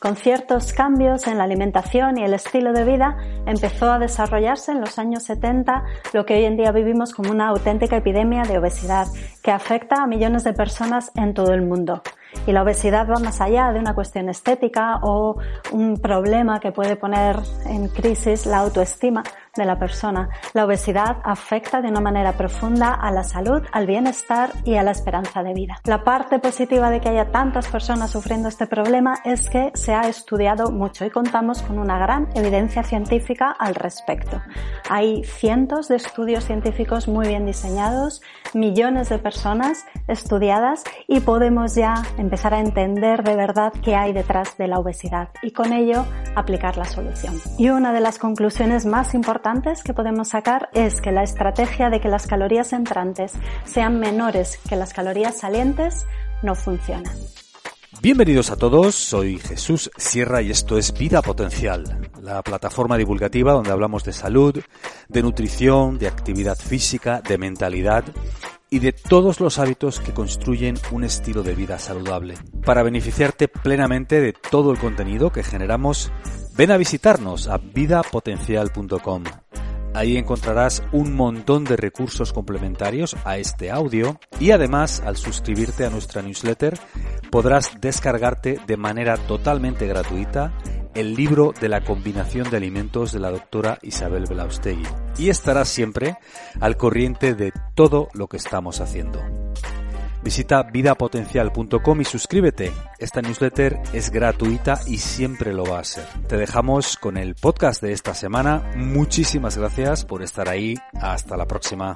Con ciertos cambios en la alimentación y el estilo de vida empezó a desarrollarse en los años 70 lo que hoy en día vivimos como una auténtica epidemia de obesidad que afecta a millones de personas en todo el mundo. Y la obesidad va más allá de una cuestión estética o un problema que puede poner en crisis la autoestima de la persona. La obesidad afecta de una manera profunda a la salud, al bienestar y a la esperanza de vida. La parte positiva de que haya tantas personas sufriendo este problema es que se ha estudiado mucho y contamos con una gran evidencia científica al respecto. Hay cientos de estudios científicos muy bien diseñados, millones de personas estudiadas y podemos ya empezar a entender de verdad qué hay detrás de la obesidad y con ello aplicar la solución. Y una de las conclusiones más importantes que podemos sacar es que la estrategia de que las calorías entrantes sean menores que las calorías salientes no funciona. Bienvenidos a todos, soy Jesús Sierra y esto es Vida Potencial, la plataforma divulgativa donde hablamos de salud, de nutrición, de actividad física, de mentalidad y de todos los hábitos que construyen un estilo de vida saludable. Para beneficiarte plenamente de todo el contenido que generamos, ven a visitarnos a vidapotencial.com. Ahí encontrarás un montón de recursos complementarios a este audio y además al suscribirte a nuestra newsletter podrás descargarte de manera totalmente gratuita el libro de la combinación de alimentos de la doctora Isabel Belaustegui y estarás siempre al corriente de todo lo que estamos haciendo. Visita vidapotencial.com y suscríbete. Esta newsletter es gratuita y siempre lo va a ser. Te dejamos con el podcast de esta semana. Muchísimas gracias por estar ahí. Hasta la próxima.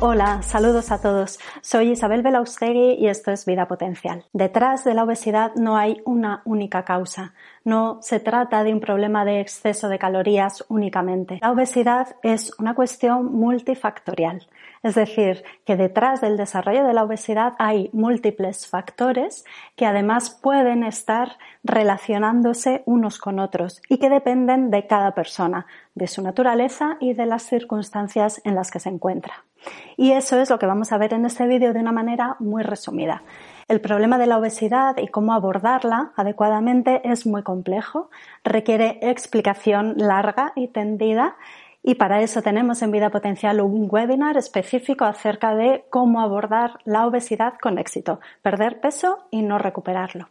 Hola, saludos a todos. Soy Isabel Belaustegui y esto es Vida Potencial. Detrás de la obesidad no hay una única causa. No se trata de un problema de exceso de calorías únicamente. La obesidad es una cuestión multifactorial. Es decir, que detrás del desarrollo de la obesidad hay múltiples factores que además pueden estar relacionándose unos con otros y que dependen de cada persona, de su naturaleza y de las circunstancias en las que se encuentra. Y eso es lo que vamos a ver en este vídeo de una manera muy resumida. El problema de la obesidad y cómo abordarla adecuadamente es muy complejo, requiere explicación larga y tendida y para eso tenemos en Vida Potencial un webinar específico acerca de cómo abordar la obesidad con éxito, perder peso y no recuperarlo.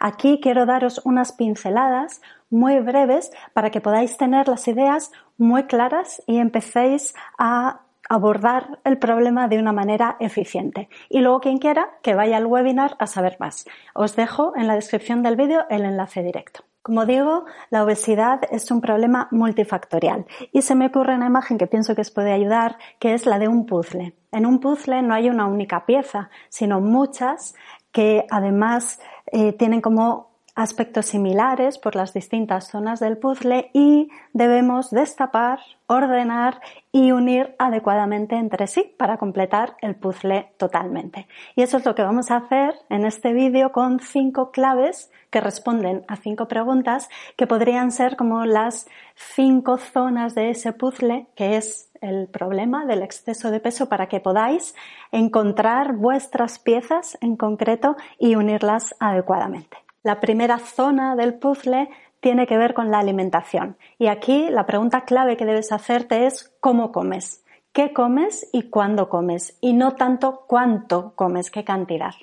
Aquí quiero daros unas pinceladas muy breves para que podáis tener las ideas muy claras y empecéis a abordar el problema de una manera eficiente. Y luego quien quiera que vaya al webinar a saber más. Os dejo en la descripción del vídeo el enlace directo. Como digo, la obesidad es un problema multifactorial y se me ocurre una imagen que pienso que os puede ayudar, que es la de un puzzle. En un puzzle no hay una única pieza, sino muchas que además eh, tienen como aspectos similares por las distintas zonas del puzzle y debemos destapar, ordenar y unir adecuadamente entre sí para completar el puzzle totalmente. Y eso es lo que vamos a hacer en este vídeo con cinco claves que responden a cinco preguntas que podrían ser como las cinco zonas de ese puzzle que es el problema del exceso de peso para que podáis encontrar vuestras piezas en concreto y unirlas adecuadamente. La primera zona del puzzle tiene que ver con la alimentación. Y aquí la pregunta clave que debes hacerte es ¿cómo comes? ¿Qué comes y cuándo comes? Y no tanto cuánto comes, qué cantidad.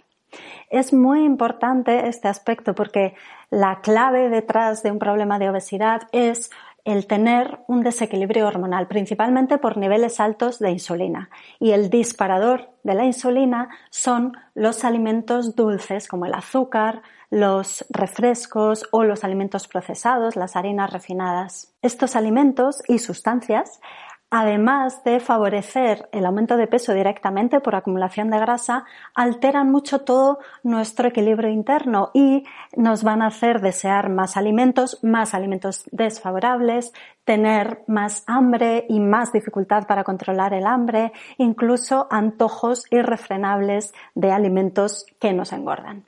Es muy importante este aspecto porque la clave detrás de un problema de obesidad es el tener un desequilibrio hormonal, principalmente por niveles altos de insulina. Y el disparador de la insulina son los alimentos dulces como el azúcar, los refrescos o los alimentos procesados, las harinas refinadas. Estos alimentos y sustancias además de favorecer el aumento de peso directamente por acumulación de grasa, alteran mucho todo nuestro equilibrio interno y nos van a hacer desear más alimentos, más alimentos desfavorables, tener más hambre y más dificultad para controlar el hambre, incluso antojos irrefrenables de alimentos que nos engordan.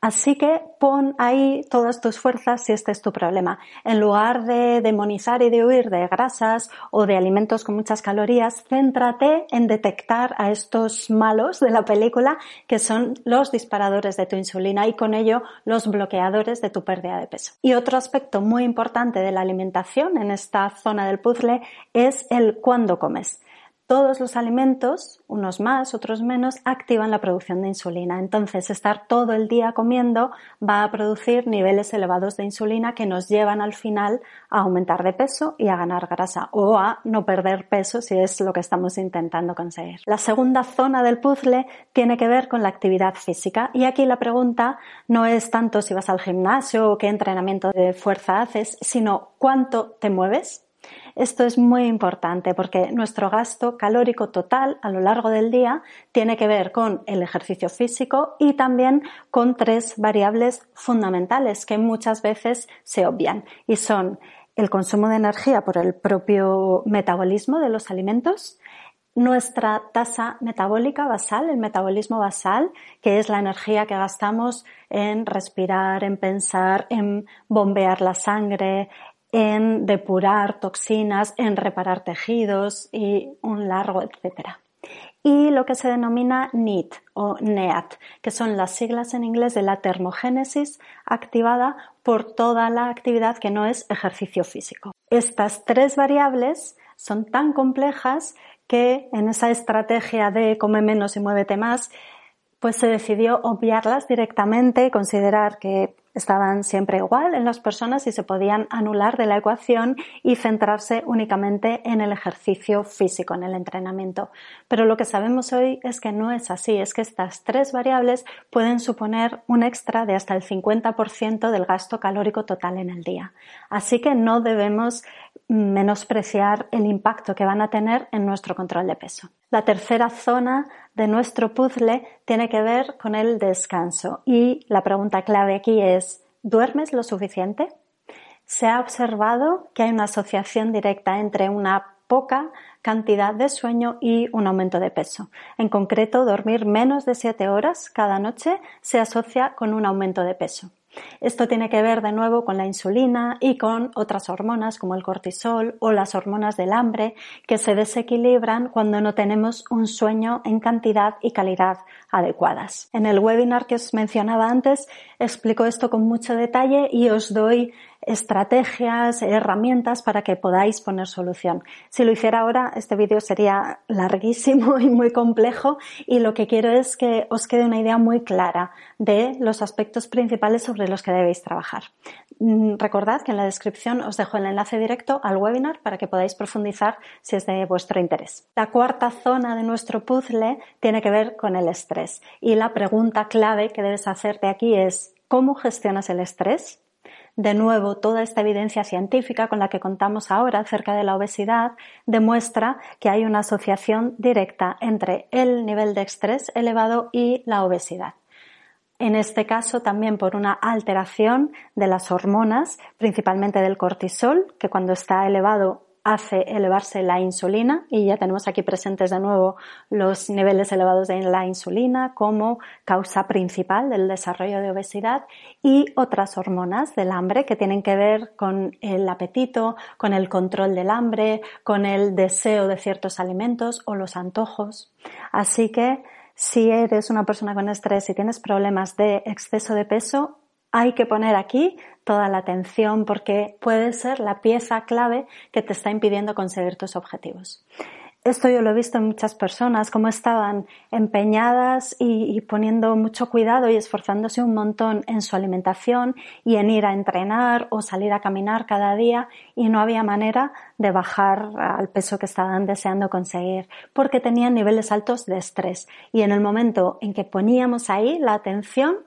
Así que pon ahí todas tus fuerzas si este es tu problema. En lugar de demonizar y de huir de grasas o de alimentos con muchas calorías, céntrate en detectar a estos malos de la película que son los disparadores de tu insulina y con ello los bloqueadores de tu pérdida de peso. Y otro aspecto muy importante de la alimentación en esta zona del puzzle es el cuándo comes todos los alimentos, unos más, otros menos, activan la producción de insulina. Entonces, estar todo el día comiendo va a producir niveles elevados de insulina que nos llevan al final a aumentar de peso y a ganar grasa o a no perder peso si es lo que estamos intentando conseguir. La segunda zona del puzzle tiene que ver con la actividad física y aquí la pregunta no es tanto si vas al gimnasio o qué entrenamiento de fuerza haces, sino cuánto te mueves esto es muy importante porque nuestro gasto calórico total a lo largo del día tiene que ver con el ejercicio físico y también con tres variables fundamentales que muchas veces se obvian y son el consumo de energía por el propio metabolismo de los alimentos, nuestra tasa metabólica basal, el metabolismo basal, que es la energía que gastamos en respirar, en pensar, en bombear la sangre, en depurar toxinas, en reparar tejidos y un largo etcétera. Y lo que se denomina NEAT o NEAT, que son las siglas en inglés de la termogénesis activada por toda la actividad que no es ejercicio físico. Estas tres variables son tan complejas que en esa estrategia de come menos y muévete más, pues se decidió obviarlas directamente, considerar que estaban siempre igual en las personas y se podían anular de la ecuación y centrarse únicamente en el ejercicio físico, en el entrenamiento. Pero lo que sabemos hoy es que no es así, es que estas tres variables pueden suponer un extra de hasta el 50% del gasto calórico total en el día. Así que no debemos menospreciar el impacto que van a tener en nuestro control de peso. La tercera zona de nuestro puzzle tiene que ver con el descanso y la pregunta clave aquí es ¿duermes lo suficiente? Se ha observado que hay una asociación directa entre una poca cantidad de sueño y un aumento de peso. En concreto, dormir menos de 7 horas cada noche se asocia con un aumento de peso. Esto tiene que ver de nuevo con la insulina y con otras hormonas como el cortisol o las hormonas del hambre que se desequilibran cuando no tenemos un sueño en cantidad y calidad adecuadas. En el webinar que os mencionaba antes explico esto con mucho detalle y os doy estrategias, herramientas para que podáis poner solución. Si lo hiciera ahora, este vídeo sería larguísimo y muy complejo y lo que quiero es que os quede una idea muy clara de los aspectos principales sobre los que debéis trabajar. Mm, recordad que en la descripción os dejo el enlace directo al webinar para que podáis profundizar si es de vuestro interés. La cuarta zona de nuestro puzzle tiene que ver con el estrés y la pregunta clave que debes hacerte aquí es ¿cómo gestionas el estrés? De nuevo, toda esta evidencia científica con la que contamos ahora acerca de la obesidad demuestra que hay una asociación directa entre el nivel de estrés elevado y la obesidad. En este caso también por una alteración de las hormonas, principalmente del cortisol, que cuando está elevado hace elevarse la insulina y ya tenemos aquí presentes de nuevo los niveles elevados de la insulina como causa principal del desarrollo de obesidad y otras hormonas del hambre que tienen que ver con el apetito, con el control del hambre, con el deseo de ciertos alimentos o los antojos. Así que si eres una persona con estrés y tienes problemas de exceso de peso, hay que poner aquí toda la atención porque puede ser la pieza clave que te está impidiendo conseguir tus objetivos. Esto yo lo he visto en muchas personas, cómo estaban empeñadas y, poniendo mucho cuidado y esforzándose un montón en su alimentación y en ir a entrenar o salir a caminar cada día y no había manera de bajar al peso que estaban deseando conseguir porque tenían niveles altos de estrés. Y en el momento en que poníamos ahí la atención,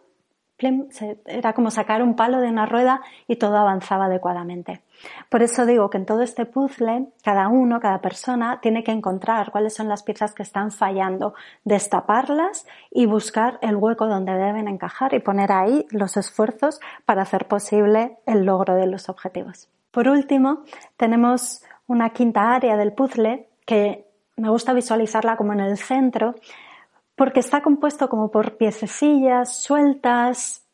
era como sacar un palo de una rueda y todo avanzaba adecuadamente. Por eso digo que en todo este puzzle, cada uno, cada persona, tiene que encontrar cuáles son las piezas que están fallando, destaparlas y buscar el hueco donde deben encajar y poner ahí los esfuerzos para hacer posible el logro de los objetivos. Por último, tenemos una quinta área del puzzle que me gusta visualizarla como en el centro, porque está compuesto como por piececillas sueltas,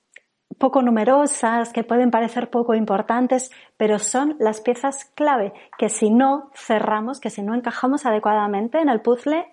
poco numerosas, que pueden parecer poco importantes, pero son las piezas clave que si no cerramos, que si no encajamos adecuadamente en el puzzle,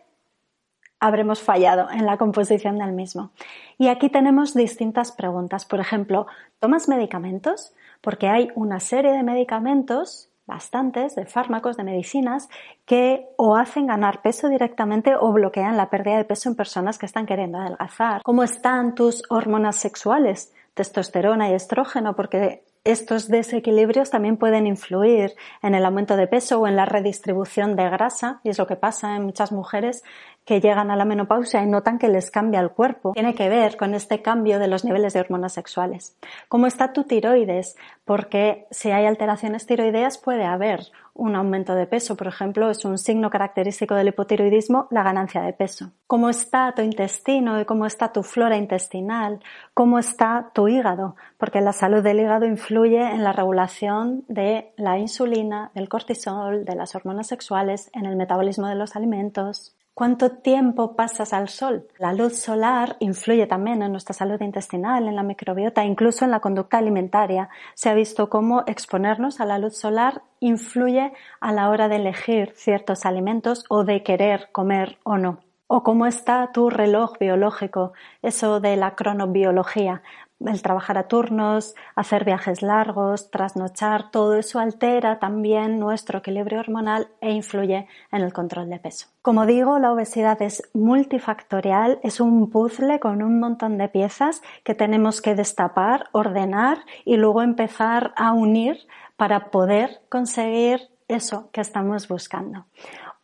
habremos fallado en la composición del mismo. Y aquí tenemos distintas preguntas. Por ejemplo, ¿tomas medicamentos? Porque hay una serie de medicamentos, bastantes, de fármacos, de medicinas, que o hacen ganar peso directamente o bloquean la pérdida de peso en personas que están queriendo adelgazar. ¿Cómo están tus hormonas sexuales? testosterona y estrógeno, porque estos desequilibrios también pueden influir en el aumento de peso o en la redistribución de grasa, y es lo que pasa en muchas mujeres que llegan a la menopausia y notan que les cambia el cuerpo. Tiene que ver con este cambio de los niveles de hormonas sexuales. ¿Cómo está tu tiroides? Porque si hay alteraciones tiroideas puede haber un aumento de peso. Por ejemplo, es un signo característico del hipotiroidismo la ganancia de peso. ¿Cómo está tu intestino y cómo está tu flora intestinal? ¿Cómo está tu hígado? Porque la salud del hígado influye en la regulación de la insulina, del cortisol, de las hormonas sexuales, en el metabolismo de los alimentos. ¿Cuánto tiempo pasas al sol? La luz solar influye también en nuestra salud intestinal, en la microbiota, incluso en la conducta alimentaria. Se ha visto cómo exponernos a la luz solar influye a la hora de elegir ciertos alimentos o de querer comer o no. O cómo está tu reloj biológico, eso de la cronobiología el trabajar a turnos, hacer viajes largos, trasnochar, todo eso altera también nuestro equilibrio hormonal e influye en el control de peso. Como digo, la obesidad es multifactorial, es un puzzle con un montón de piezas que tenemos que destapar, ordenar y luego empezar a unir para poder conseguir eso que estamos buscando.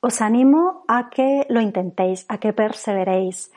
Os animo a que lo intentéis, a que perseveréis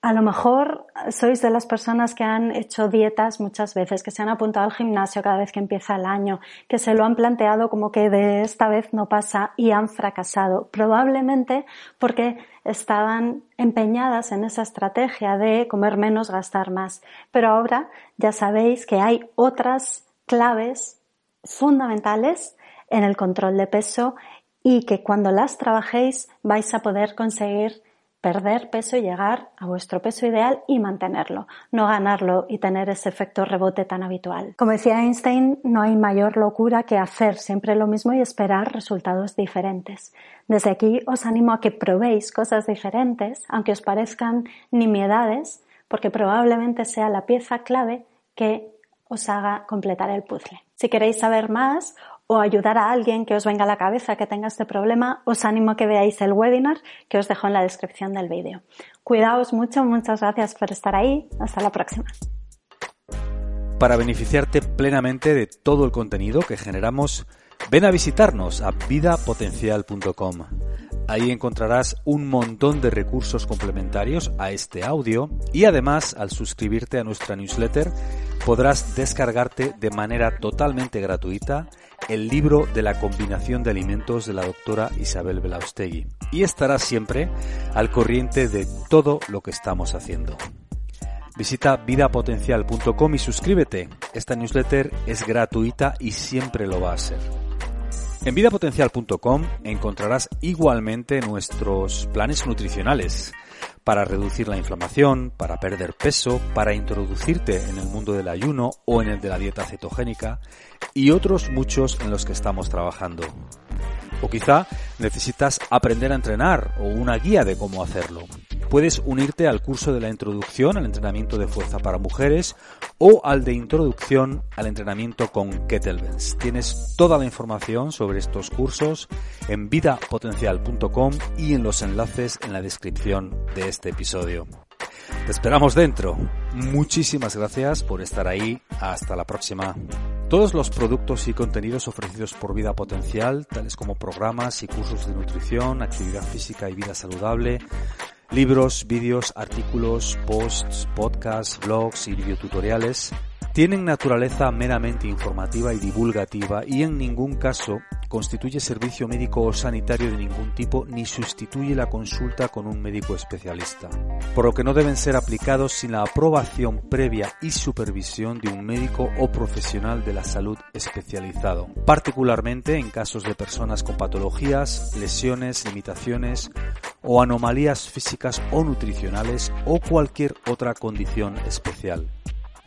a lo mejor sois de las personas que han hecho dietas muchas veces, que se han apuntado al gimnasio cada vez que empieza el año, que se lo han planteado como que de esta vez no pasa y han fracasado. Probablemente porque estaban empeñadas en esa estrategia de comer menos, gastar más. Pero ahora ya sabéis que hay otras claves fundamentales en el control de peso y que cuando las trabajéis vais a poder conseguir perder peso y llegar a vuestro peso ideal y mantenerlo, no ganarlo y tener ese efecto rebote tan habitual. Como decía Einstein, no hay mayor locura que hacer siempre lo mismo y esperar resultados diferentes. Desde aquí os animo a que probéis cosas diferentes, aunque os parezcan nimiedades, porque probablemente sea la pieza clave que os haga completar el puzzle. Si queréis saber más o ayudar a alguien que os venga a la cabeza que tenga este problema, os animo a que veáis el webinar que os dejo en la descripción del vídeo. Cuidaos mucho, muchas gracias por estar ahí. Hasta la próxima. Para beneficiarte plenamente de todo el contenido que generamos, ven a visitarnos a vidapotencial.com. Ahí encontrarás un montón de recursos complementarios a este audio y además al suscribirte a nuestra newsletter podrás descargarte de manera totalmente gratuita el libro de la combinación de alimentos de la doctora Isabel Belaustegui y estarás siempre al corriente de todo lo que estamos haciendo. Visita vidapotencial.com y suscríbete. Esta newsletter es gratuita y siempre lo va a ser. En vidapotencial.com encontrarás igualmente nuestros planes nutricionales para reducir la inflamación, para perder peso, para introducirte en el mundo del ayuno o en el de la dieta cetogénica y otros muchos en los que estamos trabajando. O quizá necesitas aprender a entrenar o una guía de cómo hacerlo puedes unirte al curso de la introducción al entrenamiento de fuerza para mujeres o al de introducción al entrenamiento con kettlebells. Tienes toda la información sobre estos cursos en vidapotencial.com y en los enlaces en la descripción de este episodio. Te esperamos dentro. Muchísimas gracias por estar ahí. Hasta la próxima. Todos los productos y contenidos ofrecidos por Vida Potencial, tales como programas y cursos de nutrición, actividad física y vida saludable, Libros, vídeos, artículos, posts, podcasts, blogs y videotutoriales tienen naturaleza meramente informativa y divulgativa y en ningún caso constituye servicio médico o sanitario de ningún tipo ni sustituye la consulta con un médico especialista, por lo que no deben ser aplicados sin la aprobación previa y supervisión de un médico o profesional de la salud especializado, particularmente en casos de personas con patologías, lesiones, limitaciones o anomalías físicas o nutricionales o cualquier otra condición especial.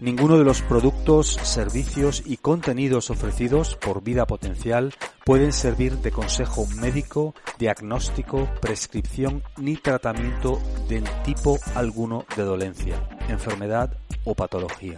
Ninguno de los productos, servicios y contenidos ofrecidos por Vida Potencial pueden servir de consejo médico, diagnóstico, prescripción ni tratamiento de tipo alguno de dolencia, enfermedad o patología.